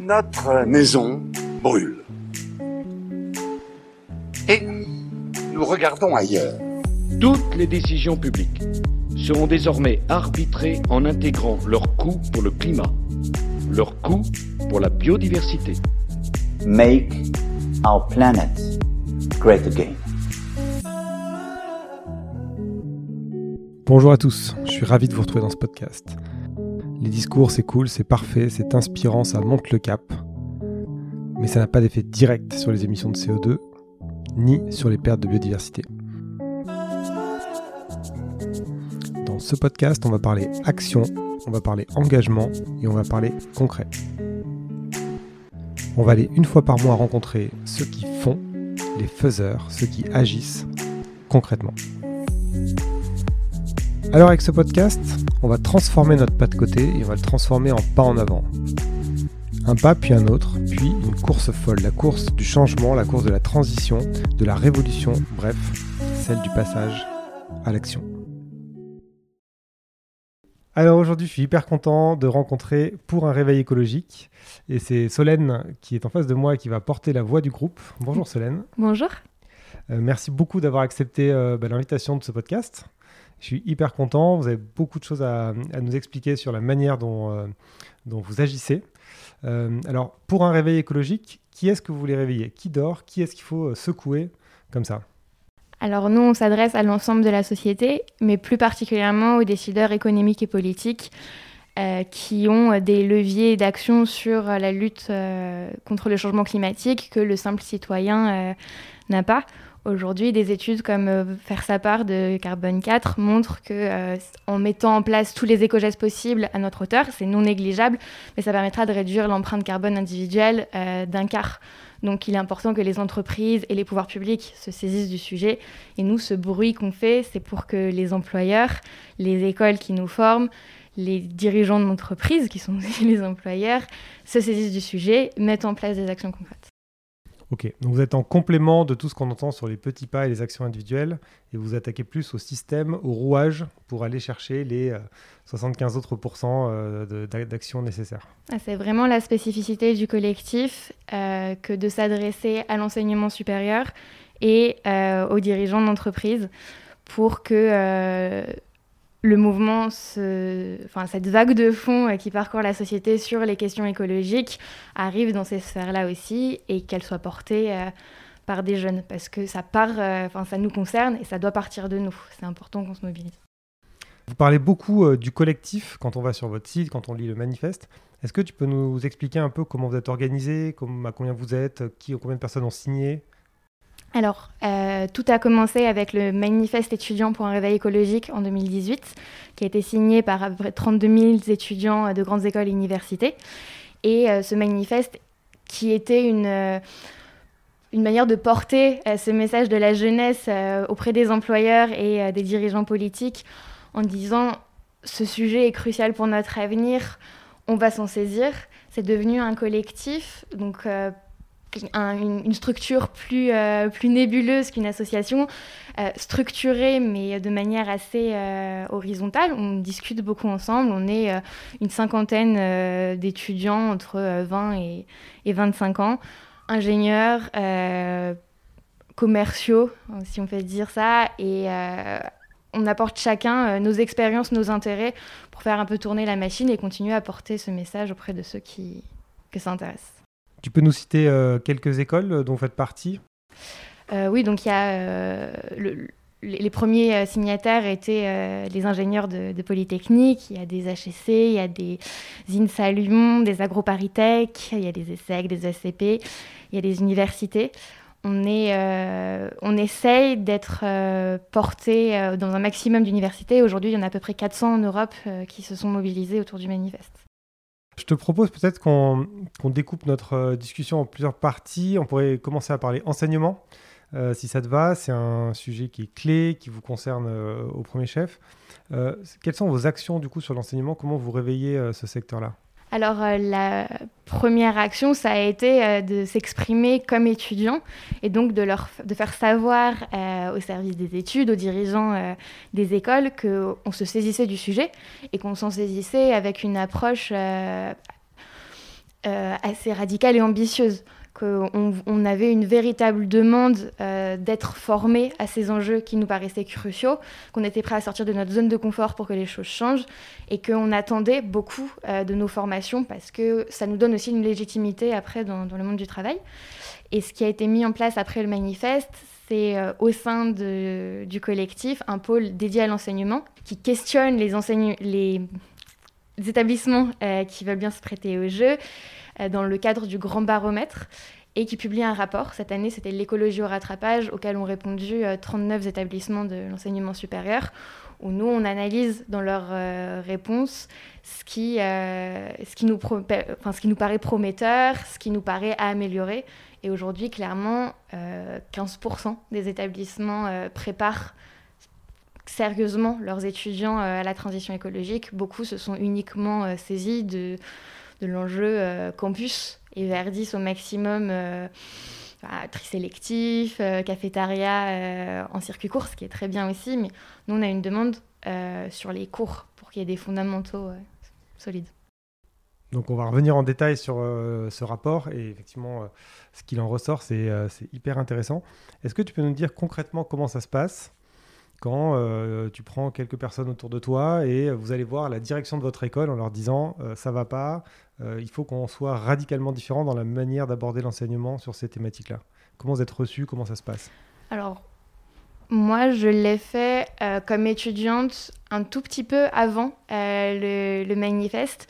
Notre maison brûle. Et nous regardons ailleurs. Toutes les décisions publiques seront désormais arbitrées en intégrant leur coût pour le climat, leur coût pour la biodiversité. Make our planet great again. Bonjour à tous, je suis ravi de vous retrouver dans ce podcast. Les discours, c'est cool, c'est parfait, c'est inspirant, ça monte le cap. Mais ça n'a pas d'effet direct sur les émissions de CO2, ni sur les pertes de biodiversité. Dans ce podcast, on va parler action, on va parler engagement et on va parler concret. On va aller une fois par mois rencontrer ceux qui font, les faiseurs, ceux qui agissent concrètement. Alors avec ce podcast, on va transformer notre pas de côté et on va le transformer en pas en avant. Un pas puis un autre, puis une course folle, la course du changement, la course de la transition, de la révolution, bref, celle du passage à l'action. Alors aujourd'hui, je suis hyper content de rencontrer pour un réveil écologique. Et c'est Solène qui est en face de moi et qui va porter la voix du groupe. Bonjour Solène. Bonjour. Euh, merci beaucoup d'avoir accepté euh, bah, l'invitation de ce podcast. Je suis hyper content. Vous avez beaucoup de choses à, nous expliquer sur la manière dont, euh, vous agissez. Euh, alors, pour un réveil écologique, qui est-ce que vous voulez réveiller? Qui dort? Qui est-ce qu'il faut euh, secouer? Comme ça Alors nous, on s'adresse à l'ensemble de la société, mais plus particulièrement aux décideurs économiques et politiques qui ont des leviers d'action sur la lutte contre le changement climatique que le simple citoyen n'a pas. Aujourd'hui, des études comme euh, Faire sa part de Carbone 4 montrent que euh, en mettant en place tous les éco-gestes possibles à notre hauteur, c'est non négligeable, mais ça permettra de réduire l'empreinte carbone individuelle euh, d'un quart. Donc il est important que les entreprises et les pouvoirs publics se saisissent du sujet. Et nous, ce bruit qu'on fait, c'est pour que les employeurs, les écoles qui nous forment, les dirigeants d'entreprise, qui sont aussi les employeurs, se saisissent du sujet, mettent en place des actions concrètes. Ok, donc vous êtes en complément de tout ce qu'on entend sur les petits pas et les actions individuelles, et vous attaquez plus au système, au rouage, pour aller chercher les euh, 75 autres pourcents euh, d'actions nécessaires. Ah, C'est vraiment la spécificité du collectif euh, que de s'adresser à l'enseignement supérieur et euh, aux dirigeants d'entreprise pour que euh, le mouvement, cette vague de fond euh, qui parcourt la société sur les questions écologiques arrive dans ces sphères-là aussi et qu'elle soit portée euh, par des jeunes parce que ça part, euh, ça nous concerne et ça doit partir de nous. C'est important qu'on se mobilise. Vous parlez beaucoup du collectif quand on va sur votre site, quand on lit le manifeste. Est-ce que tu peux nous expliquer un peu comment vous êtes organisé, à combien vous êtes, qui, combien de personnes ont signé? Alors, euh, tout a commencé avec le manifeste étudiant pour un réveil écologique en 2018, qui a été signé par à peu près 32 000 étudiants de grandes écoles et universités. Et euh, ce manifeste, qui était une, euh, une manière de porter ce message de la jeunesse auprès des employeurs et des dirigeants politiques en disant ce sujet est crucial pour notre avenir, on va s'en saisir. C'est devenu un collectif, donc un- une, structure plus, euh, plus nébuleuse qu'une association, euh, structurée mais de manière assez euh, horizontale. On discute beaucoup ensemble. On est une cinquantaine d'étudiants entre euh, 20 et, et 25 ans, ingénieurs, commerciaux, si on peut dire ça, et on apporte chacun nos expériences, nos intérêts pour faire un peu tourner la machine et continuer à porter ce message auprès de ceux qui, que ça intéresse. Tu peux nous citer euh, quelques écoles euh, dont vous faites partie? Euh, oui, donc il y a le- les premiers signataires étaient les ingénieurs de, Polytechnique, il y a des HEC, il y a des INSA des AgroParisTech, il y a des ESSEC, des SCP, il y a des universités. On, est, on essaye d'être porté dans un maximum d'universités. Aujourd'hui, il y en a à peu près 400 en Europe qui se sont mobilisés autour du manifeste. Je te propose peut-être qu'on découpe notre euh, discussion en plusieurs parties. On pourrait commencer à parler enseignement, euh, si ça te va. C'est un sujet qui est clé, qui vous concerne euh, au premier chef. Quelles sont vos actions du coup sur l'enseignement? Comment vous réveillez ce secteur-là? Alors, euh, la première action, ça a été euh, de s'exprimer comme étudiant et donc de, leur, de faire savoir euh, au service des études, aux dirigeants des écoles, qu'on se saisissait du sujet et qu'on s'en saisissait avec une approche assez radicale et ambitieuse qu'on on avait une véritable demande euh, d'être formé à ces enjeux qui nous paraissaient cruciaux, qu'on était prêt à sortir de notre zone de confort pour que les choses changent et qu'on attendait beaucoup euh, de nos formations parce que ça nous donne aussi une légitimité après dans, le monde du travail. Et ce qui a été mis en place après le manifeste, c'est euh, au sein du collectif un pôle dédié à l'enseignement qui questionne les, établissements qui veulent bien se prêter au jeu dans le cadre du Grand Baromètre et qui publie un rapport. Cette année, c'était l'écologie au rattrapage, auquel ont répondu 39 euh, établissements de l'enseignement supérieur, où nous, on analyse dans leurs euh, réponses ce qui, ce, nous enfin, ce qui nous paraît prometteur, ce qui nous paraît à améliorer. Et aujourd'hui, clairement, 15% des établissements préparent sérieusement leurs étudiants à la transition écologique. Beaucoup se sont uniquement saisis de de l'enjeu euh, campus et Verdis au maximum euh, tri sélectif, euh, cafétéria en circuit court, ce qui est très bien aussi. Mais nous, on a une demande sur les cours pour qu'il y ait des fondamentaux solides. Donc on va revenir en détail sur ce rapport et effectivement ce qu'il en ressort, c'est hyper intéressant. Est-ce que tu peux nous dire concrètement comment ça se passe quand tu prends quelques personnes autour de toi et vous allez voir la direction de votre école en leur disant ça va pas, euh, il faut qu'on soit radicalement différent dans la manière d'aborder l'enseignement sur ces thématiques-là. Comment vous êtes reçu Comment ça se passe? Alors, moi, je l'ai fait comme étudiante un tout petit peu avant le, le manifeste.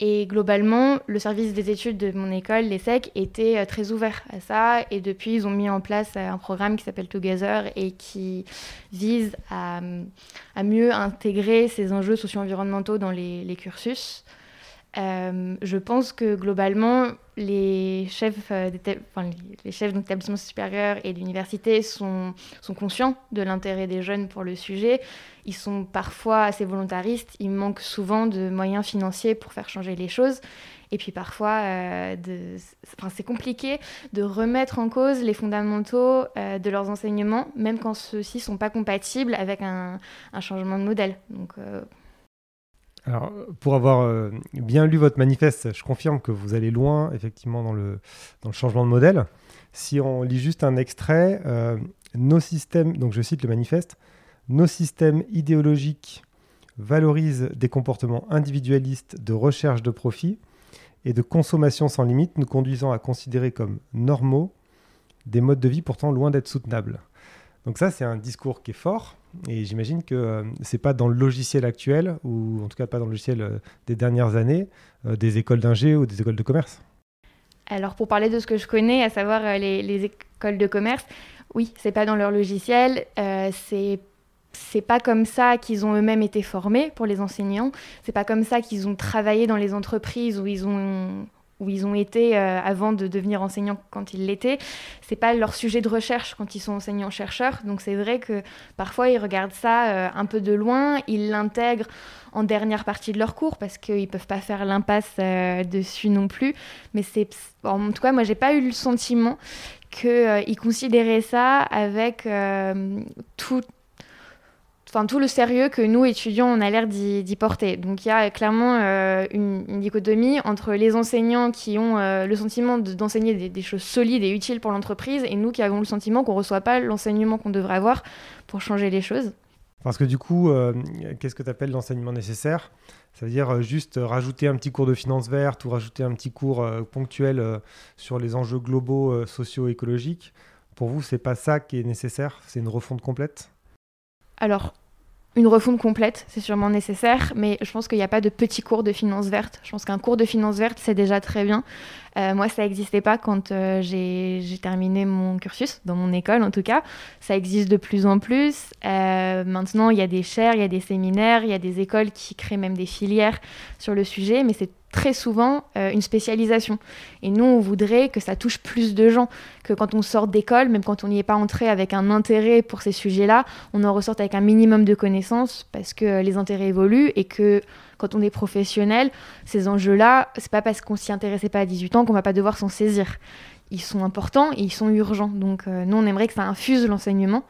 Et globalement, le service des études de mon école, l'ESSEC, était euh, très ouvert à ça. Et depuis, ils ont mis en place euh, un programme qui s'appelle Together et qui vise à, mieux intégrer ces enjeux socio-environnementaux dans les cursus. Euh, je pense que globalement, les chefs, euh, enfin, les chefs d'établissement supérieur et d'université sont, conscients de l'intérêt des jeunes pour le sujet. Ils sont parfois assez volontaristes. Il manque souvent de moyens financiers pour faire changer les choses. Et puis parfois, euh, c'est compliqué de remettre en cause les fondamentaux de leurs enseignements, même quand ceux-ci ne sont pas compatibles avec un, un, changement de modèle. Donc alors, pour avoir euh, bien lu votre manifeste, je confirme que vous allez loin, effectivement, dans le, changement de modèle. Si on lit juste un extrait, euh, nos systèmes, donc je cite le manifeste, nos systèmes idéologiques valorisent des comportements individualistes de recherche de profit et de consommation sans limite, nous conduisant à considérer comme normaux des modes de vie pourtant loin d'être soutenables. Donc ça, c'est un discours qui est fort, et j'imagine que euh, c'est pas dans le logiciel actuel, ou en tout cas pas dans le logiciel euh, des dernières années, euh, des écoles d'ingé ou des écoles de commerce. Alors pour parler de ce que je connais, à savoir les, écoles de commerce, oui, c'est pas dans leur logiciel, c'est c'est pas comme ça qu'ils ont eux-mêmes été formés pour les enseignants. C'est pas comme ça qu'ils ont travaillé dans les entreprises où ils ont où ils ont été euh, avant de devenir enseignants quand ils l'étaient. C'est pas leur sujet de recherche quand ils sont enseignants-chercheurs. Donc c'est vrai que parfois ils regardent ça euh, un peu de loin, ils l'intègrent en dernière partie de leur cours parce qu'ils peuvent pas faire l'impasse euh, dessus non plus. Mais c'est en tout cas moi j'ai pas eu le sentiment qu'ils considéraient ça avec tout enfin tout le sérieux que nous étudiants on a l'air d'y porter. Donc il y a clairement euh, une, dichotomie entre les enseignants qui ont euh, le sentiment d'enseigner des, choses solides et utiles pour l'entreprise et nous qui avons le sentiment qu'on reçoit pas l'enseignement qu'on devrait avoir pour changer les choses. Parce que du coup, euh, qu'est-ce que tu appelles l'enseignement nécessaire? Ça veut dire juste rajouter un petit cours de finance verte ou rajouter un petit cours ponctuel sur les enjeux globaux socio-écologiques? Pour vous, c'est pas ça qui est nécessaire? C'est une refonte complète? Alors, une refonte complète, c'est sûrement nécessaire, mais je pense qu'il n'y a pas de petit cours de finance verte. Je pense qu'un cours de finance verte, c'est déjà très bien. Euh, moi, ça n'existait pas quand euh, j'ai terminé mon cursus, dans mon école en tout cas. Ça existe de plus en plus. Euh, maintenant, il y a des chaires, il y a des séminaires, il y a des écoles qui créent même des filières sur le sujet, mais c'est très souvent une spécialisation. Et nous, on voudrait que ça touche plus de gens, que quand on sort d'école, même quand on n'y est pas entré avec un intérêt pour ces sujets-là, on en ressorte avec un minimum de connaissances parce que les intérêts évoluent et que quand on est professionnel, ces enjeux-là, c'est pas parce qu'on s'y intéressait pas à 18 ans qu'on va pas devoir s'en saisir. Ils sont importants et ils sont urgents. Donc euh, nous, on aimerait que ça infuse l'enseignement.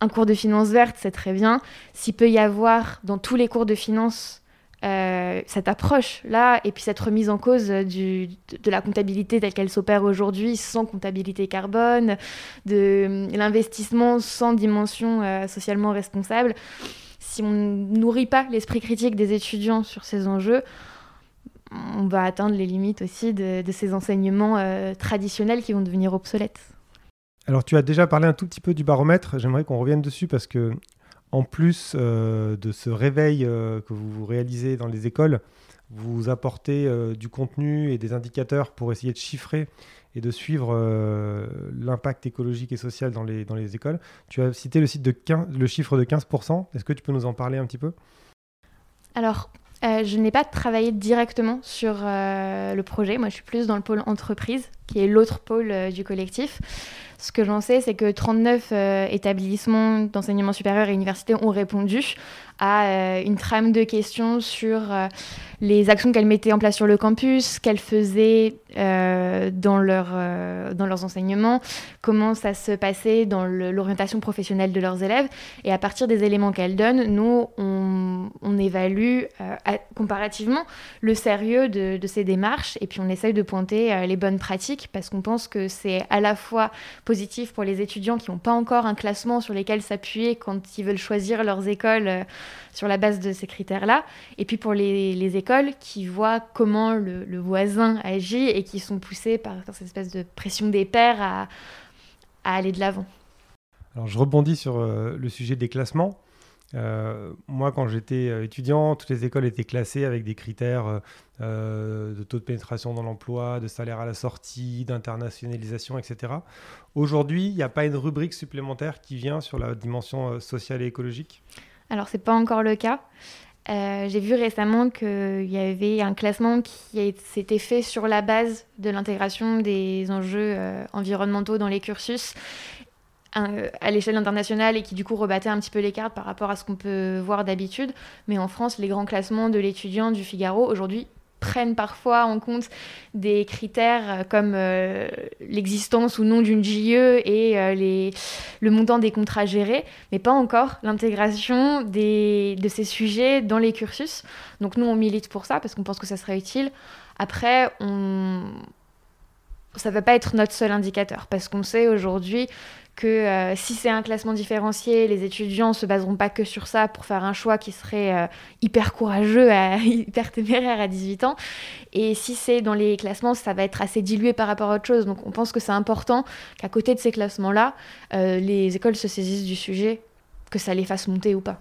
Un cours de finance verte, c'est très bien. S'il peut y avoir dans tous les cours de finance euh, cette approche-là et puis cette remise en cause de, la comptabilité telle qu'elle s'opère aujourd'hui, sans comptabilité carbone, de l'investissement sans dimension euh, socialement responsable, si on ne nourrit pas l'esprit critique des étudiants sur ces enjeux, on va atteindre les limites aussi de, ces enseignements euh, traditionnels qui vont devenir obsolètes. Alors tu as déjà parlé un tout petit peu du baromètre, j'aimerais qu'on revienne dessus parce que en plus euh, de ce réveil euh, que vous réalisez dans les écoles, vous apportez euh, du contenu et des indicateurs pour essayer de chiffrer et de suivre l'impact écologique et social dans les, écoles. Tu as cité le chiffre de 15%. Est-ce que tu peux nous en parler un petit peu? Alors, je n'ai pas travaillé directement sur le projet. Moi, je suis plus dans le pôle entreprise, qui est l'autre pôle du collectif. Ce que j'en sais, c'est que 39 euh, établissements d'enseignement supérieur et universités ont répondu à euh, une trame de questions sur euh, les actions qu'elles mettaient en place sur le campus, qu'elles faisaient dans, leur, dans leurs enseignements, comment ça se passait dans l'orientation professionnelle de leurs élèves. Et à partir des éléments qu'elles donnent, nous, on, évalue comparativement le sérieux de, de, ces démarches et puis on essaye de pointer les bonnes pratiques parce qu'on pense que c'est à la fois positif pour les étudiants qui n'ont pas encore un classement sur lesquels s'appuyer quand ils veulent choisir leurs écoles euh, sur la base de ces critères-là. Et puis pour les, écoles qui voient comment le, voisin agit et qui sont poussés par, cette espèce de pression des pairs à, aller de l'avant. Alors je rebondis sur euh, le sujet des classements. Euh, moi, quand j'étais euh, étudiant, toutes les écoles étaient classées avec des critères de taux de pénétration dans l'emploi, de salaire à la sortie, d'internationalisation, etc. Aujourd'hui, il n'y a pas une rubrique supplémentaire qui vient sur la dimension sociale et écologique? Alors, ce n'est pas encore le cas. J'ai vu récemment qu'il y avait un classement qui s'était fait sur la base de l'intégration des enjeux environnementaux dans les cursus à l'échelle internationale et qui du coup rebattait un petit peu les cartes par rapport à ce qu'on peut voir d'habitude. Mais en France, les grands classements de l'étudiant du Figaro aujourd'hui prennent parfois en compte des critères comme euh, l'existence ou non d'une JE et euh, les, le montant des contrats gérés, mais pas encore l'intégration de ces sujets dans les cursus. Donc nous, on milite pour ça parce qu'on pense que ça serait utile. Après, on... ça ne va pas être notre seul indicateur parce qu'on sait aujourd'hui que euh, si c'est un classement différencié, les étudiants ne se baseront pas que sur ça pour faire un choix qui serait euh, hyper courageux, hyper téméraire à 18 ans. Et si c'est dans les classements, ça va être assez dilué par rapport à autre chose. Donc on pense que c'est important qu'à côté de ces classements-là, euh, les écoles se saisissent du sujet, que ça les fasse monter ou pas.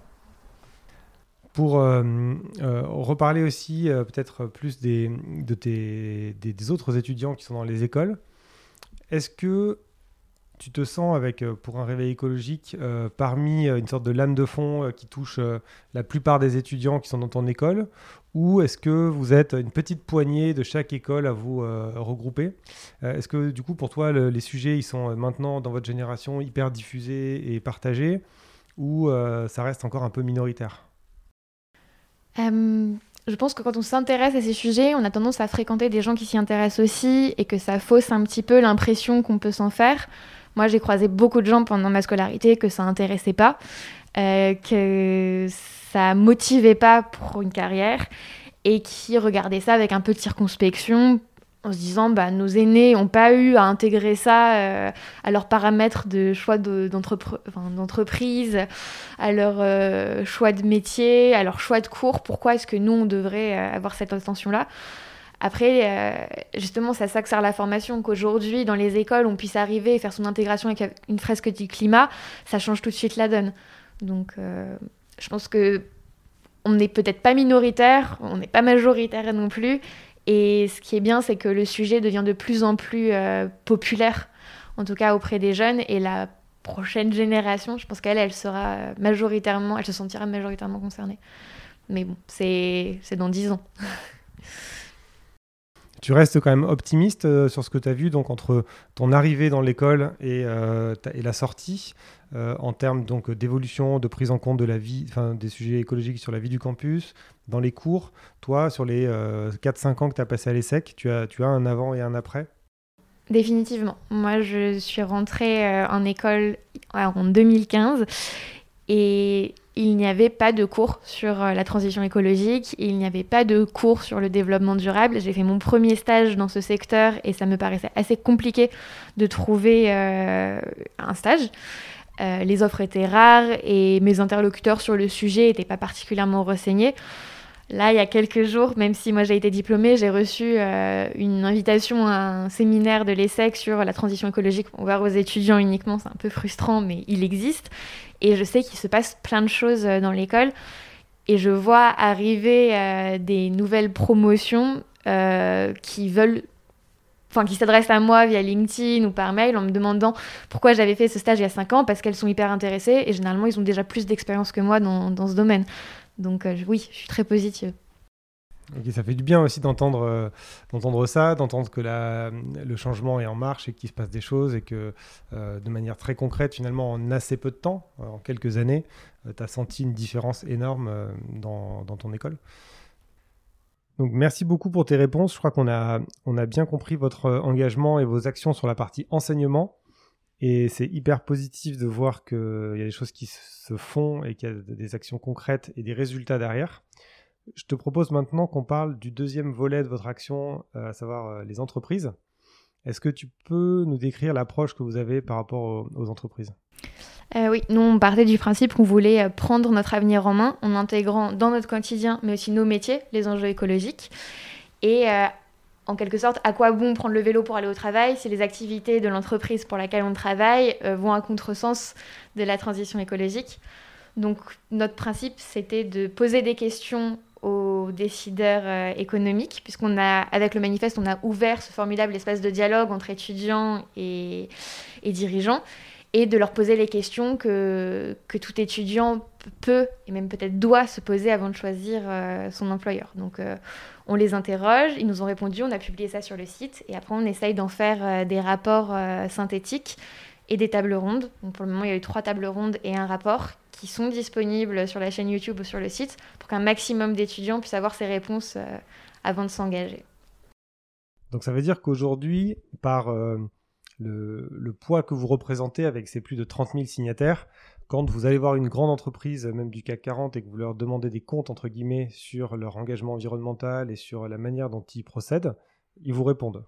Pour reparler aussi peut-être plus des, des autres étudiants qui sont dans les écoles, est-ce que tu te sens avec, euh, pour un réveil écologique, euh, parmi euh, une sorte de lame de fond qui touche la plupart des étudiants qui sont dans ton école? Ou est-ce que vous êtes une petite poignée de chaque école à vous regrouper? Est-ce que du coup, pour toi, les sujets, ils sont maintenant dans votre génération hyper diffusés et partagés? Ou ça reste encore un peu minoritaire? Je pense que quand on s'intéresse à ces sujets, on a tendance à fréquenter des gens qui s'y intéressent aussi et que ça fausse un petit peu l'impression qu'on peut s'en faire. Moi, j'ai croisé beaucoup de gens pendant ma scolarité que ça intéressait pas, euh, que ça motivait pas pour une carrière et qui regardaient ça avec un peu de circonspection en se disant bah, nos aînés n'ont pas eu à intégrer ça euh, à leurs paramètres de choix d'entreprise, à leur euh, choix de métier, à leur choix de cours. Pourquoi est-ce que nous, on devrait avoir cette attention-là? Après, euh, justement, ça s'accélère la formation, qu'aujourd'hui, dans les écoles, on puisse arriver et faire son intégration avec une fresque du climat, ça change tout de suite la donne. Donc, euh, je pense que on n'est peut-être pas minoritaire, on n'est pas majoritaire non plus. Et ce qui est bien, c'est que le sujet devient de plus en plus euh, populaire, en tout cas auprès des jeunes. Et la prochaine génération, je pense qu'elle, elle sera majoritairement, elle se sentira majoritairement concernée. Mais bon, c'est dans dix ans. Tu restes quand même optimiste euh, sur ce que tu as vu donc entre ton arrivée dans l'école et, euh, la sortie euh, en termes donc d'évolution, de prise en compte de la vie, des sujets écologiques sur la vie du campus, dans les cours. Toi, sur les 4-5 ans que tu as passé à l'ESSEC, tu as, tu as un avant et un après? Définitivement. Moi, je suis rentrée en école en 2015 et il n'y avait pas de cours sur euh, la transition écologique, il n'y avait pas de cours sur le développement durable. J'ai fait mon premier stage dans ce secteur et ça me paraissait assez compliqué de trouver euh, un stage. Euh, les offres étaient rares et mes interlocuteurs sur le sujet n'étaient pas particulièrement renseignés. Là, il y a quelques jours, même si moi j'ai été diplômée, j'ai reçu une invitation à un séminaire de l'ESSEC sur la transition écologique ouvert aux étudiants uniquement. C'est un peu frustrant, mais il existe. Et je sais qu'il se passe plein de choses euh, dans l'école. Et je vois arriver euh, des nouvelles promotions euh, qui veulent enfin qui s'adressent à moi via LinkedIn ou par mail en me demandant pourquoi j'avais fait ce stage il y a 5 ans parce qu'elles sont hyper intéressées et généralement ils ont déjà plus d'expérience que moi dans, ce domaine. Donc oui, je suis très positive ça fait du bien aussi d'entendre euh, d'entendre ça, d'entendre que le changement est en marche et qu'il se passe des choses et que euh, de manière très concrète, finalement, en assez peu de temps, euh, en quelques années, tu as senti une différence énorme dans, dans, ton école. Donc merci beaucoup pour tes réponses. Je crois qu'on a, on a bien compris votre engagement et vos actions sur la partie enseignement. Et c'est hyper positif de voir qu'il y a des choses qui se font et qu'il y a des actions concrètes et des résultats derrière. Je te propose maintenant qu'on parle du deuxième volet de votre action, euh, à savoir euh, les entreprises. Est-ce que tu peux nous décrire l'approche que vous avez par rapport aux, entreprises? Euh, oui, nous on partait du principe qu'on voulait prendre notre avenir en main en intégrant dans notre quotidien, mais aussi nos métiers, les enjeux écologiques. Et en quelque sorte, à quoi bon prendre le vélo pour aller au travail si les activités de l'entreprise pour laquelle on travaille vont à contresens de la transition écologique. Donc notre principe, c'était de poser des questions aux décideurs euh, économiques, puisqu'on a, avec le manifeste, on a ouvert ce formidable espace de dialogue entre étudiants et, dirigeants, et de leur poser les questions que, que tout étudiant peut, et même peut-être doit se poser avant de choisir euh, son employeur. Donc euh, on les interroge, ils nous ont répondu, on a publié ça sur le site, et après on essaye d'en faire des rapports synthétiques et des tables rondes. Donc pour le moment, il y a eu trois tables rondes et un rapport qui sont disponibles sur la chaîne YouTube ou sur le site pour qu'un maximum d'étudiants puissent avoir ces réponses euh, avant de s'engager. Donc ça veut dire qu'aujourd'hui, par euh, le, poids que vous représentez avec ces plus de 30 000 signataires, quand vous allez voir une grande entreprise, même du CAC 40, et que vous leur demandez des comptes, entre guillemets, sur leur engagement environnemental et sur la manière dont ils procèdent, ils vous répondent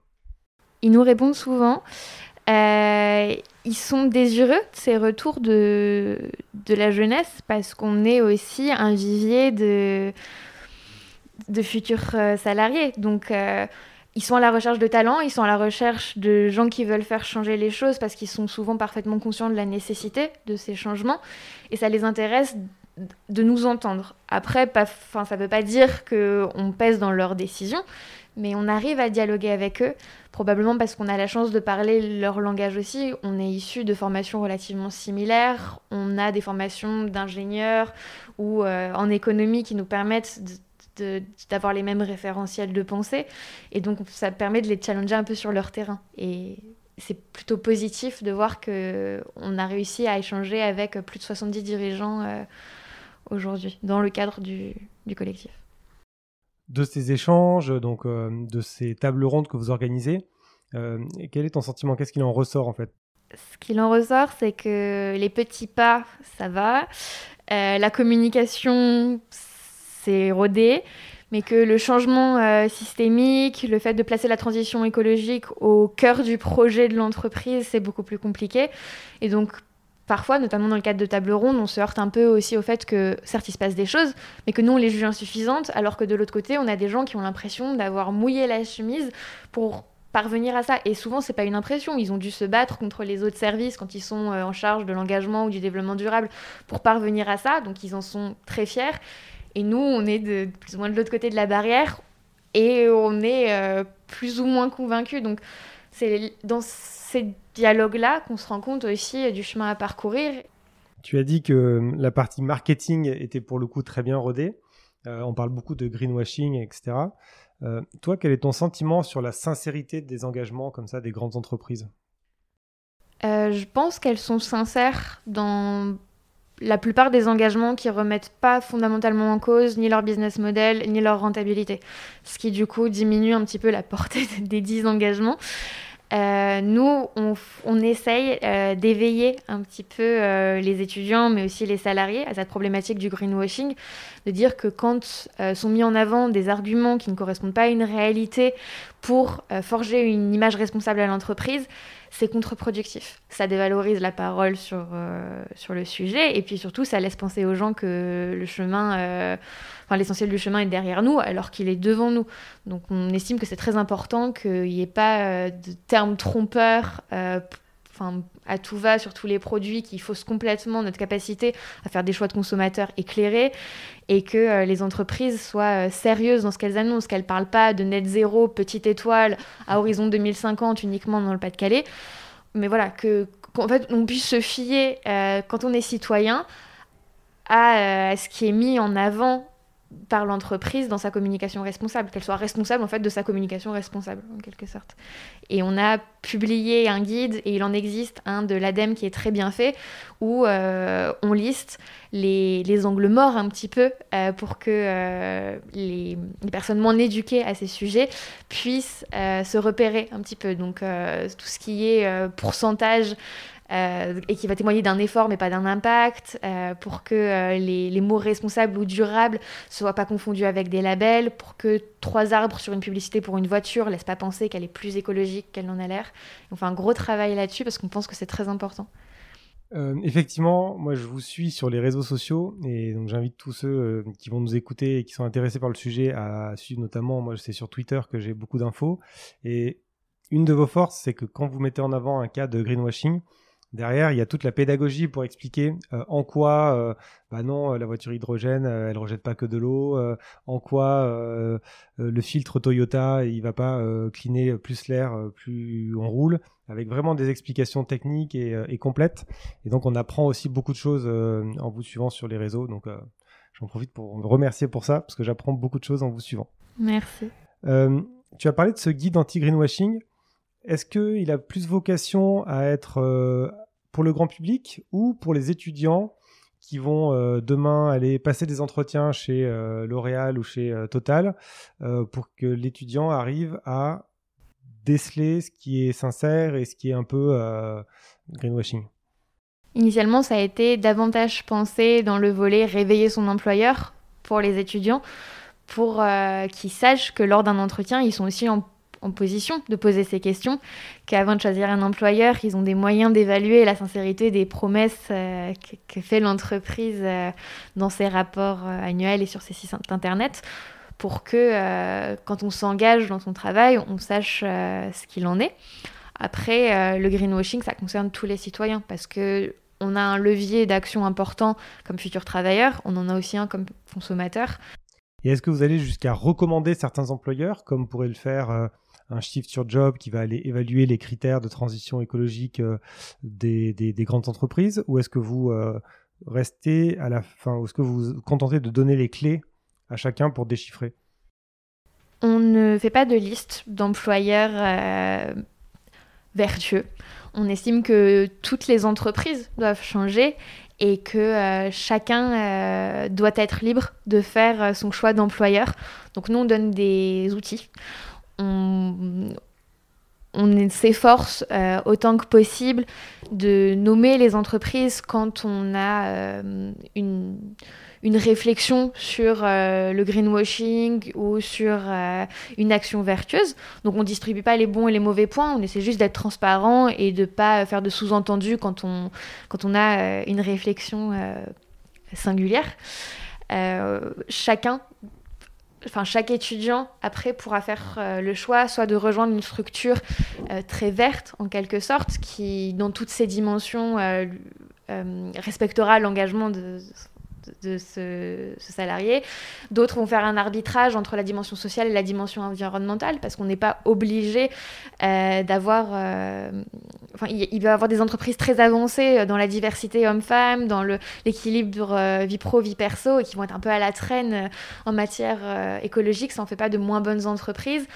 Ils nous répondent souvent. Euh, ils sont désireux de ces retours de, de la jeunesse parce qu'on est aussi un vivier de, de futurs euh, salariés. Donc, euh, ils sont à la recherche de talents, ils sont à la recherche de gens qui veulent faire changer les choses parce qu'ils sont souvent parfaitement conscients de la nécessité de ces changements et ça les intéresse de nous entendre. Après, ça ne veut pas dire qu'on pèse dans leurs décisions, mais on arrive à dialoguer avec eux, probablement parce qu'on a la chance de parler leur langage aussi. On est issu de formations relativement similaires, on a des formations d'ingénieurs ou euh, en économie qui nous permettent d'avoir les mêmes référentiels de pensée, et donc ça permet de les challenger un peu sur leur terrain. Et c'est plutôt positif de voir qu'on a réussi à échanger avec plus de 70 dirigeants euh, aujourd'hui dans le cadre du collectif de ces échanges, donc euh, de ces tables rondes que vous organisez. Euh, quel est ton sentiment? Qu'est-ce qu'il en ressort en fait? Ce qu'il en ressort, c'est que les petits pas, ça va. Euh, la communication, rodé. Mais que le changement systémique, le fait de placer la transition écologique au cœur du projet de l'entreprise, c'est beaucoup plus compliqué. Et donc, parfois, notamment dans le cadre de table ronde, on se heurte un peu aussi au fait que certes il se passe des choses, mais que nous on les juge insuffisantes, alors que de l'autre côté, on a des gens qui ont l'impression d'avoir mouillé la chemise pour parvenir à ça. Et souvent, c'est pas une impression. Ils ont dû se battre contre les autres services quand ils sont euh, en charge de l'engagement ou du développement durable pour parvenir à ça. Donc, ils en sont très fiers. Et nous, on est de plus ou moins de l'autre côté de la barrière et on est euh, plus ou moins convaincus. Donc, c'est dans ces dialogues-là qu'on se rend compte aussi du chemin à parcourir. Tu as dit que la partie marketing était pour le coup très bien rodée. Euh, on parle beaucoup de greenwashing, etc. Euh, toi, quel est ton sentiment sur la sincérité des engagements comme ça des grandes entreprises? Euh, Je pense qu'elles sont sincères dans la plupart des engagements qui remettent pas fondamentalement en cause ni leur business model ni leur rentabilité, ce qui du coup diminue un petit peu la portée des 10 engagements. euh, nous, on, essaye euh, d'éveiller un petit peu euh, les étudiants, mais aussi les salariés, à cette problématique du greenwashing, de dire que quand euh, sont mis en avant des arguments qui ne correspondent pas à une réalité pour euh, forger une image responsable à l'entreprise, c'est contre-productif. Ça dévalorise la parole sur, euh, sur le sujet, et puis surtout, ça laisse penser aux gens que le chemin, euh, l'essentiel du chemin est derrière nous, alors qu'il est devant nous. Donc on estime que c'est très important qu'il n'y ait pas de termes trompeurs à tout va sur tous les produits qui faussent complètement notre capacité à faire des choix de consommateurs éclairés et que euh, les entreprises soient euh, sérieuses dans ce qu'elles annoncent, qu'elles ne parlent pas de net zéro, petite étoile à horizon 2050 uniquement dans le Pas-de-Calais. Mais voilà, que, qu'en fait, on puisse se fier, euh, quand on est citoyen, à ce qui est mis en avant par l'entreprise dans sa communication responsable, qu'elle soit responsable en fait de sa communication responsable en quelque sorte. Et on a publié un guide et il en existe un de l'ADEME qui est très bien fait où euh, on liste les, les angles morts un petit peu euh, pour que euh, les, les personnes moins éduquées à ces sujets puissent se repérer un petit peu. Donc tout ce qui est pourcentage euh, et qui va témoigner d'un effort mais pas d'un impact, euh, pour que euh, les, mots responsables ou durables ne soient pas confondus avec des labels, pour que trois arbres sur une publicité pour une voiture ne laissent pas penser qu'elle est plus écologique qu'elle n'en a l'air. On fait un gros travail là-dessus parce qu'on pense que c'est très important. Effectivement, moi je vous suis sur les réseaux sociaux et donc j'invite tous ceux qui vont nous écouter et qui sont intéressés par le sujet à suivre notamment, moi c'est sur Twitter que j'ai beaucoup d'infos et une de vos forces c'est que quand vous mettez en avant un cas de greenwashing, derrière il y a toute la pédagogie pour expliquer euh, en quoi, euh, bah non, la voiture hydrogène euh, elle rejette pas que de l'eau, euh, en quoi le filtre Toyota il va pas cleaner plus l'air plus on roule avec vraiment des explications techniques et, et complètes. Et donc, on apprend aussi beaucoup de choses en vous suivant sur les réseaux. Donc, j'en profite pour vous remercier pour ça, parce que j'apprends beaucoup de choses en vous suivant. Merci. Tu as parlé de ce guide anti-greenwashing. Est-ce qu'il a plus vocation à être euh, pour le grand public ou pour les étudiants qui vont euh, demain aller passer des entretiens chez euh, L'Oréal ou chez Total pour que l'étudiant arrive à déceler ce qui est sincère et ce qui est un peu greenwashing? Initialement, ça a été davantage pensé dans le volet réveiller son employeur pour les étudiants, pour qu'ils sachent que lors d'un entretien, ils sont aussi en, en position de poser ces questions, qu'avant de choisir un employeur, ils ont des moyens d'évaluer la sincérité des promesses euh, que, fait l'entreprise euh, dans ses rapports euh, annuels et sur ses sites internet pour que quand on s'engage dans son travail, on sache ce qu'il en est. Après, le greenwashing, ça concerne tous les citoyens parce que on a un levier d'action important comme futur travailleur, on en a aussi un comme consommateur. Et est-ce que vous allez jusqu'à recommander certains employeurs, comme pourrait le faire un shift sur job qui va aller évaluer les critères de transition écologique euh, des, des- des grandes entreprises, ou est-ce que vous euh, restez à la fin, ou est-ce que vous vous contentez de donner les clés à chacun pour déchiffrer? On ne fait pas de liste d'employeurs euh, vertueux. On estime que toutes les entreprises doivent changer et que chacun doit être libre de faire son choix d'employeur. Donc nous, on donne des outils. On, s'efforce euh, autant que possible de nommer les entreprises quand on a euh, une, réflexion sur euh, le greenwashing ou sur une action vertueuse. Donc on ne distribue pas les bons et les mauvais points, on essaie juste d'être transparent et de ne pas faire de sous-entendus quand on, quand on a une réflexion singulière. Chacun enfin chaque étudiant après pourra faire euh, le choix soit de rejoindre une structure euh, très verte en quelque sorte qui dans toutes ses dimensions euh, respectera l'engagement de, de, ce, salarié. D'autres vont faire un arbitrage entre la dimension sociale et la dimension environnementale parce qu'on n'est pas obligé euh, d'avoir. euh, Enfin, il va y avoir des entreprises très avancées euh, dans la diversité homme-femme, dans l'équilibre vie pro, vie perso, et qui vont être un peu à la traîne en matière écologique. Ça en fait pas de moins bonnes entreprises.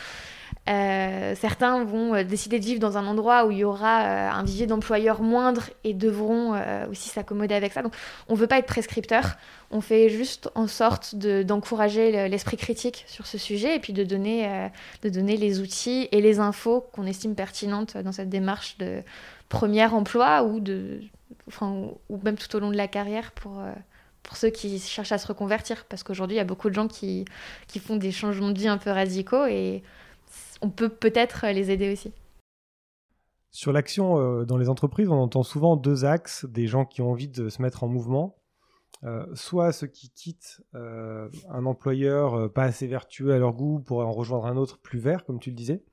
Euh, certains vont euh, décider de vivre dans un endroit où il y aura euh, un vivier d'employeurs moindre et devront aussi s'accommoder avec ça. Donc on ne veut pas être prescripteur, on fait juste en sorte d'encourager l'esprit critique sur ce sujet et puis de donner, de donner les outils et les infos qu'on estime pertinentes dans cette démarche de premier emploi ou, de, enfin, ou même tout au long de la carrière pour pour ceux qui cherchent à se reconvertir, parce qu'aujourd'hui, il y a beaucoup de gens qui, qui font des changements de vie un peu radicaux et on peut peut-être les aider aussi. Sur l'action euh, dans les entreprises, on entend souvent deux axes, des gens qui ont envie de se mettre en mouvement, euh, soit ceux qui quittent euh, un employeur pas assez vertueux à leur goût pour en rejoindre un autre plus vert, comme tu le disais,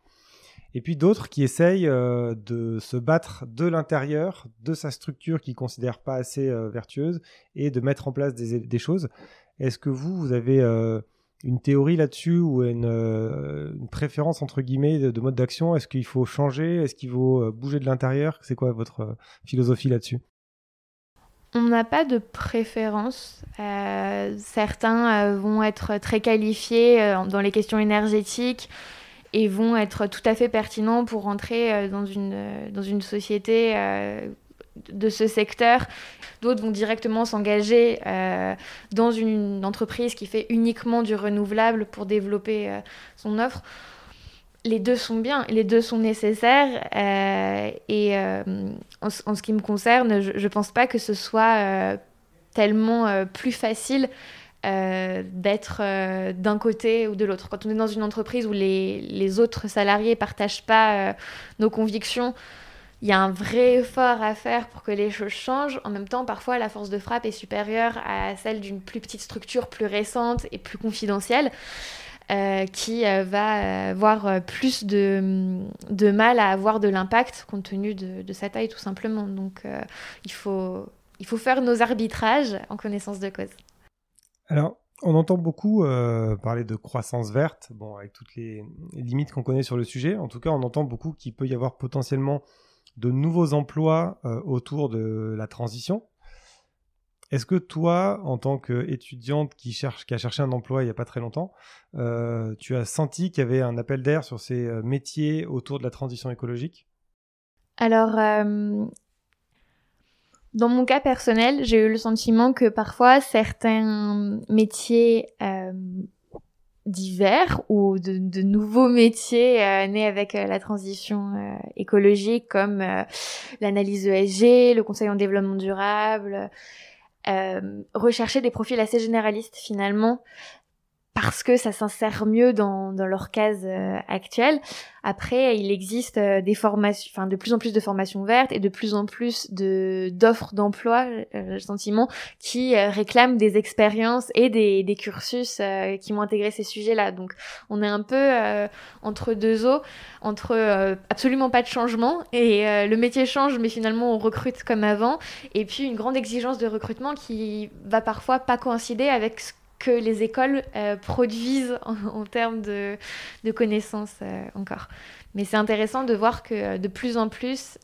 et puis d'autres qui essayent de se battre de l'intérieur de sa structure qu'ils considèrent pas assez vertueuse et de mettre en place des, des choses. Est-ce que vous, vous avez une théorie là-dessus ou une, euh, préférence entre guillemets de, mode d'action? Est-ce qu'il faut changer? Est-ce qu'il faut euh, bouger de l'intérieur? C'est quoi votre euh, philosophie là-dessus? On n'a pas de préférence. certains vont être très qualifiés dans les questions énergétiques et vont être tout à fait pertinents pour rentrer dans, dans une société de ce secteur. D'autres vont directement s'engager euh, dans une entreprise qui fait uniquement du renouvelable pour développer euh, son offre. Les deux sont bien, les deux sont nécessaires. Euh, et en, ce qui me concerne, je ne pense pas que ce soit tellement plus facile d'être d'un côté ou de l'autre. Quand on est dans une entreprise où les, les autres salariés ne partagent pas nos convictions, il y a un vrai effort à faire pour que les choses changent. En même temps, parfois, la force de frappe est supérieure à celle d'une plus petite structure, plus récente et plus confidentielle. Euh, qui euh, va avoir plus de, de, mal à avoir de l'impact compte tenu de, sa taille tout simplement. Donc euh, il, faut, il faut faire nos arbitrages en connaissance de cause. Alors, on entend beaucoup parler de croissance verte, bon, avec toutes les limites qu'on connaît sur le sujet. En tout cas, on entend beaucoup qu'il peut y avoir potentiellement de nouveaux emplois euh, autour de la transition. Est-ce que toi, en tant qu'étudiante qui, qui a cherché un emploi il n'y a pas très longtemps, euh, tu as senti qu'il y avait un appel d'air sur ces euh, métiers autour de la transition écologique? Alors, dans mon cas personnel, j'ai eu le sentiment que parfois certains métiers divers ou de, nouveaux métiers euh, nés avec euh, la transition euh, écologique comme l'analyse ESG, le conseil en développement durable, rechercher des profils assez généralistes finalement parce que ça s'insère mieux dans, dans leur case euh, actuelle. Après, il existe euh, des formations, enfin de plus en plus de formations vertes et de plus en plus de d'offres d'emploi, euh, sentiment, qui euh, réclament des expériences et des, des cursus qui vont intégrer ces sujets-là. Donc, on est un peu entre deux eaux, entre absolument pas de changement et le métier change, mais finalement on recrute comme avant, et puis une grande exigence de recrutement qui va parfois pas coïncider avec ce que les écoles euh, produisent en, termes de, connaissances euh, encore. Mais c'est intéressant de voir que euh, de plus en plus,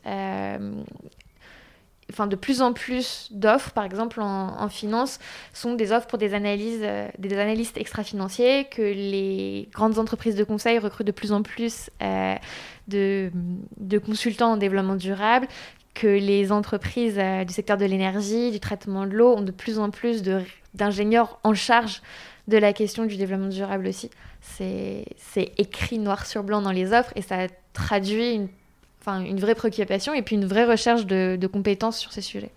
enfin de plus en plus d'offres, par exemple en, finance, sont des offres pour des analyses, des analystes extra-financiers, que les grandes entreprises de conseil recrutent de plus en plus de, de, consultants en développement durable, que les entreprises du secteur de l'énergie, du traitement de l'eau ont de plus en plus de d'ingénieurs en charge de la question du développement durable aussi. C'est écrit noir sur blanc dans les offres et ça traduit une, enfin, une vraie préoccupation et puis une vraie recherche de, compétences sur ces sujets.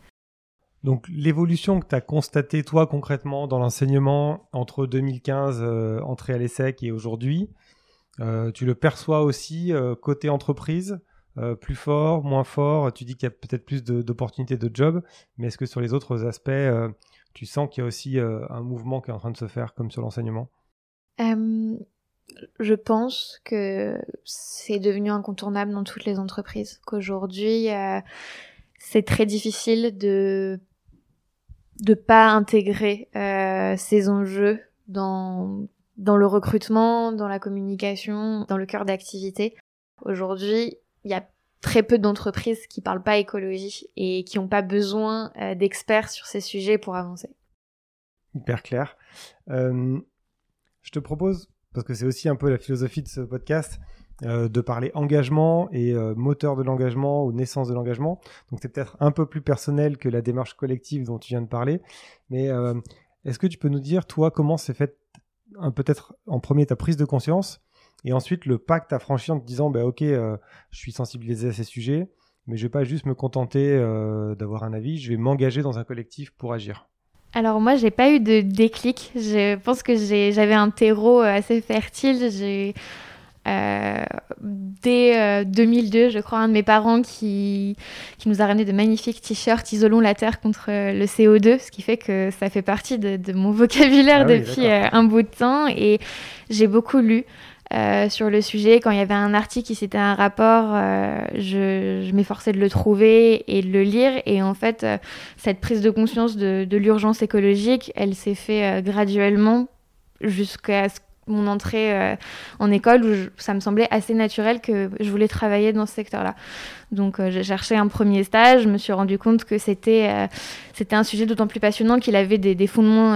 Donc l'évolution que tu as constatée toi concrètement dans l'enseignement entre 2015, euh, entrée à l'ESSEC et aujourd'hui, euh, tu le perçois aussi euh, côté entreprise plus fort, moins fort? Tu dis qu'il y a peut-être plus d'opportunités de, de job, mais est-ce que sur les autres aspects, tu sens qu'il y a aussi euh, un mouvement qui est en train de se faire comme sur l'enseignement? Je pense que c'est devenu incontournable dans toutes les entreprises, qu'aujourd'hui euh, c'est très difficile de de pas intégrer euh, ces enjeux dans dans le recrutement, dans la communication, dans le cœur d'activité. Aujourd'hui, il y a très peu d'entreprises qui parlent pas écologie et qui n'ont pas besoin euh, d'experts sur ces sujets pour avancer. Hyper clair. Euh, je te propose, parce que c'est aussi un peu la philosophie de ce podcast, de parler engagement et moteur de l'engagement ou naissance de l'engagement. Donc c'est peut-être un peu plus personnel que la démarche collective dont tu viens de parler. Mais est-ce que tu peux nous dire, toi, comment s'est fait peut-être en premier ta prise de conscience et ensuite le pacte à franchir en te disant, bah, ok, je suis sensibilisé à ces sujets, mais je vais pas juste me contenter d'avoir un avis, je vais m'engager dans un collectif pour agir. Alors moi, j'ai pas eu de déclic. Je pense que j'avais un terreau euh, assez fertile. J'ai euh, dès 2002, euh, je crois, un de mes parents qui, qui nous a ramené de magnifiques t-shirts Isolons la Terre contre le CO2, ce qui fait que ça fait partie de, mon vocabulaire ah depuis un bout de temps. Et j'ai beaucoup lu. Euh, sur le sujet. Quand il y avait un article c'était un rapport, euh, je, m'efforçais de le trouver et de le lire. Et en fait, euh, cette prise de conscience de, de l'urgence écologique, elle s'est fait graduellement jusqu'à ce mon entrée euh, en école où ça me semblait assez naturel que je voulais travailler dans ce secteur-là. Donc euh, j'ai cherché un premier stage, je me suis rendu compte que c'était euh, un sujet d'autant plus passionnant qu'il avait des, fondements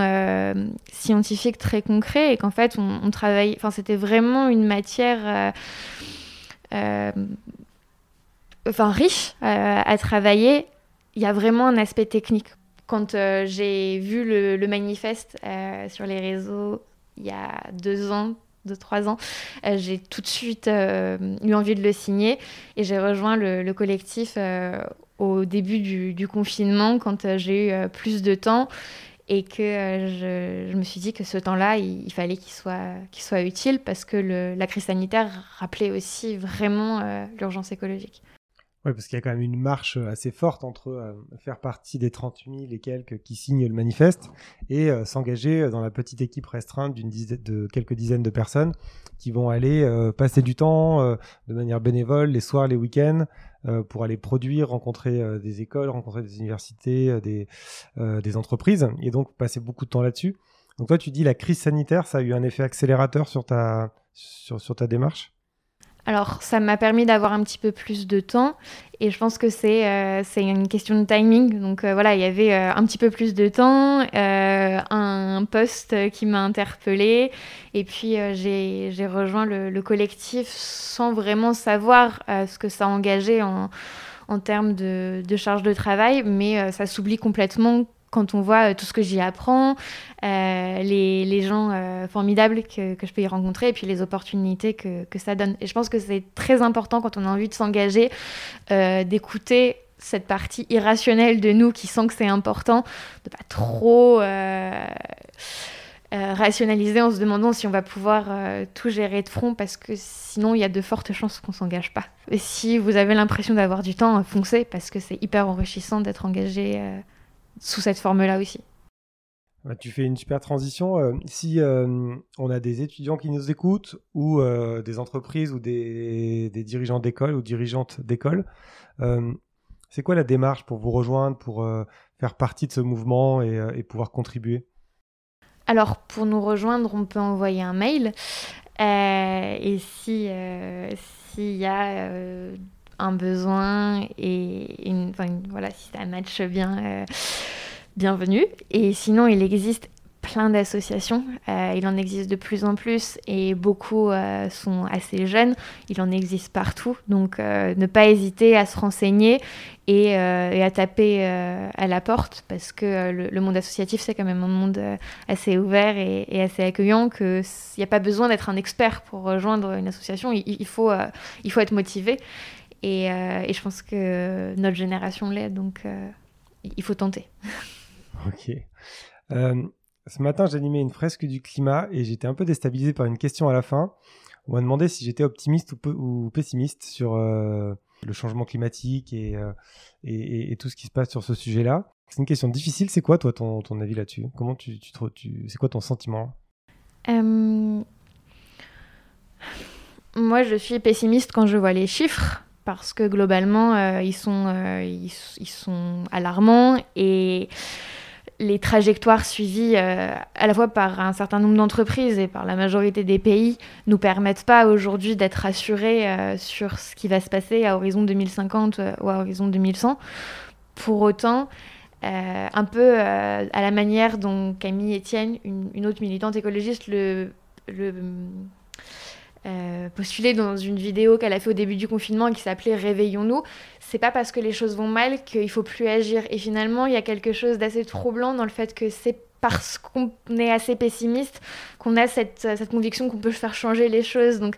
scientifiques très concrets et qu'en fait on, enfin c'était vraiment une matière enfin riche à travailler. Il y a vraiment un aspect technique. Quand j'ai vu le manifeste sur les réseaux il y a deux ans, deux, trois ans, euh, j'ai tout de suite euh, eu envie de le signer et j'ai rejoint le, collectif euh, au début du, confinement quand j'ai eu plus de temps et que je, me suis dit que ce temps-là, il, fallait qu'il soit, qu'il soit utile parce que la crise sanitaire rappelait aussi vraiment l'urgence écologique. Oui, parce qu'il y a quand même une marche euh, assez forte entre euh, faire partie des 30 000 et quelques qui signent le manifeste et euh, s'engager dans la petite équipe restreinte d'une de quelques dizaines de personnes qui vont aller passer du temps de manière bénévole les soirs, les week-ends pour aller produire, rencontrer des écoles, rencontrer des universités, des, des entreprises et donc passer beaucoup de temps là-dessus. Donc toi, tu dis la crise sanitaire, ça a eu un effet accélérateur sur ta, sur, sur ta démarche? Alors, ça m'a permis d'avoir un petit peu plus de temps et je pense que c'est euh, une question de timing. Donc euh, voilà, il y avait euh, un petit peu plus de temps, un poste qui m'a interpellée et puis j'ai rejoint le, collectif sans vraiment savoir ce que ça engageait en, en termes de, de, charge de travail, mais ça s'oublie complètement quand on voit euh, tout ce que j'y apprends, euh, les, les, gens euh, formidables que, que, je peux y rencontrer et puis les opportunités que, que, ça donne. Et je pense que c'est très important quand on a envie de s'engager, d'écouter cette partie irrationnelle de nous qui sent que c'est important, de pas trop rationaliser en se demandant si on va pouvoir tout gérer de front parce que sinon il y a de fortes chances qu'on s'engage pas. Et si vous avez l'impression d'avoir du temps, foncez parce que c'est hyper enrichissant d'être engagé sous cette forme-là aussi. Bah, tu fais une super transition. Euh, si euh, on a des étudiants qui nous écoutent ou euh, des entreprises ou des, dirigeants d'école ou dirigeantes d'école, c'est quoi la démarche pour vous rejoindre, pour faire partie de ce mouvement et, pouvoir contribuer? Alors, pour nous rejoindre, on peut envoyer un mail. et si s'il y a un besoin et une, voilà, si ça match bien, euh, bienvenue. Et sinon, il existe plein d'associations. Euh, il en existe de plus en plus et beaucoup euh, sont assez jeunes. Il en existe partout. Donc ne pas hésiter à se renseigner et, à taper à la porte parce que le, monde associatif, c'est quand même un monde assez ouvert et, assez accueillant qu'il n'y a pas besoin d'être un expert pour rejoindre une association. Il, il faut, il faut être motivé. Euh, et, je pense que notre génération l'est, donc euh, il faut tenter. ok. Euh, ce matin, j'animais une fresque du climat et j'étais un peu déstabilisé par une question à la fin. On m'a demandé si j'étais optimiste ou, ou, pessimiste sur le changement climatique et, et, tout ce qui se passe sur ce sujet-là. C'est une question difficile. C'est quoi, toi, ton, ton avis là-dessus? Comment tu, tu, tu c'est quoi ton sentiment? Moi, je suis pessimiste quand je vois les chiffres parce que globalement, euh, ils, sont, euh, ils, sont alarmants et les trajectoires suivies euh, à la fois par un certain nombre d'entreprises et par la majorité des pays nous permettent pas aujourd'hui d'être rassurés sur ce qui va se passer à horizon 2050 ou à horizon 2100. Pour autant, un peu à la manière dont Camille Etienne, une, autre militante écologiste, le euh, postulé dans une vidéo qu'elle a fait au début du confinement qui s'appelait Réveillons-nous. C'est pas parce que les choses vont mal qu'il faut plus agir. Et finalement, il y a quelque chose d'assez troublant dans le fait que c'est parce qu'on est assez pessimiste qu'on a cette, cette conviction qu'on peut faire changer les choses. Donc,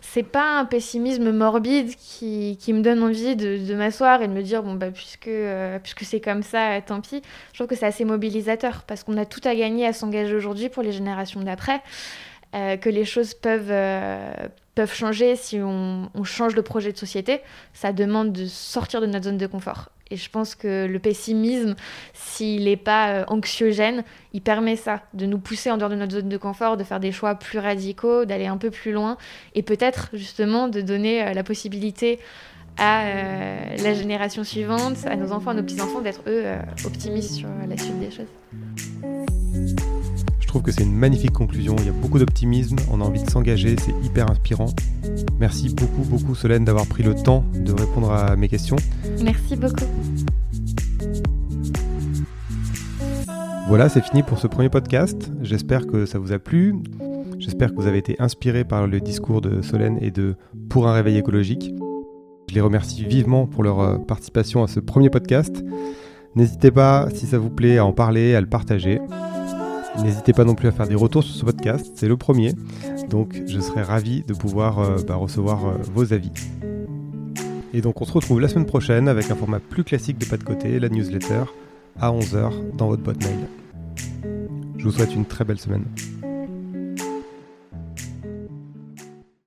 c'est pas un pessimisme morbide qui, qui me donne envie de, m'asseoir et de me dire bon bah puisque euh, puisque c'est comme ça tant pis je trouve que c'est assez mobilisateur parce qu'on a tout à gagner à s'engager aujourd'hui pour les générations d'après euh, que les choses peuvent, euh, peuvent changer si on, on, change de projet de société. Ça demande de sortir de notre zone de confort. Et je pense que le pessimisme, s'il n'est pas euh, anxiogène, il permet ça, de nous pousser en dehors de notre zone de confort, de faire des choix plus radicaux, d'aller un peu plus loin, et peut-être justement de donner la possibilité à la génération suivante, à nos enfants, à nos petits-enfants, d'être eux optimistes sur la suite des choses. Je trouve que c'est une magnifique conclusion, il y a beaucoup d'optimisme, on a envie de s'engager, c'est hyper inspirant. Merci beaucoup, beaucoup Solène d'avoir pris le temps de répondre à mes questions. Merci beaucoup. Voilà, c'est fini pour ce premier podcast. J'espère que ça vous a plu. J'espère que vous avez été inspiré par le discours de Solène et de Pour un réveil écologique. Je les remercie vivement pour leur euh, participation à ce premier podcast. N'hésitez pas, si ça vous plaît, à en parler, à le partager. N'hésitez pas non plus à faire des retours sur ce podcast, c'est le premier. Donc je serai ravi de pouvoir euh, bah, recevoir euh, vos avis. Et donc on se retrouve la semaine prochaine avec un format plus classique de pas de côté, la newsletter, à 11h dans votre boîte mail. Je vous souhaite une très belle semaine.